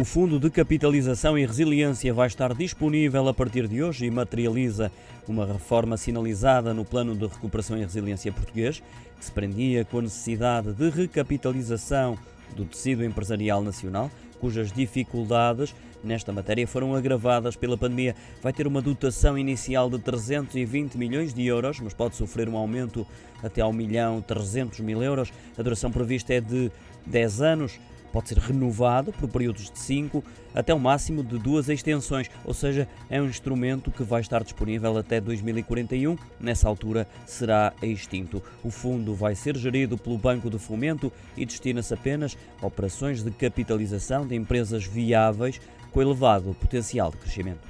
O Fundo de Capitalização e Resiliência vai estar disponível a partir de hoje e materializa uma reforma sinalizada no Plano de Recuperação e Resiliência português, que se prendia com a necessidade de recapitalização do tecido empresarial nacional, cujas dificuldades nesta matéria foram agravadas pela pandemia. Vai ter uma dotação inicial de 320 milhões de euros, mas pode sofrer um aumento até ao milhão 300 mil euros. A duração prevista é de 10 anos pode ser renovado por períodos de 5 até o máximo de duas extensões, ou seja, é um instrumento que vai estar disponível até 2041. Nessa altura será extinto. O fundo vai ser gerido pelo Banco de Fomento e destina-se apenas a operações de capitalização de empresas viáveis com elevado potencial de crescimento.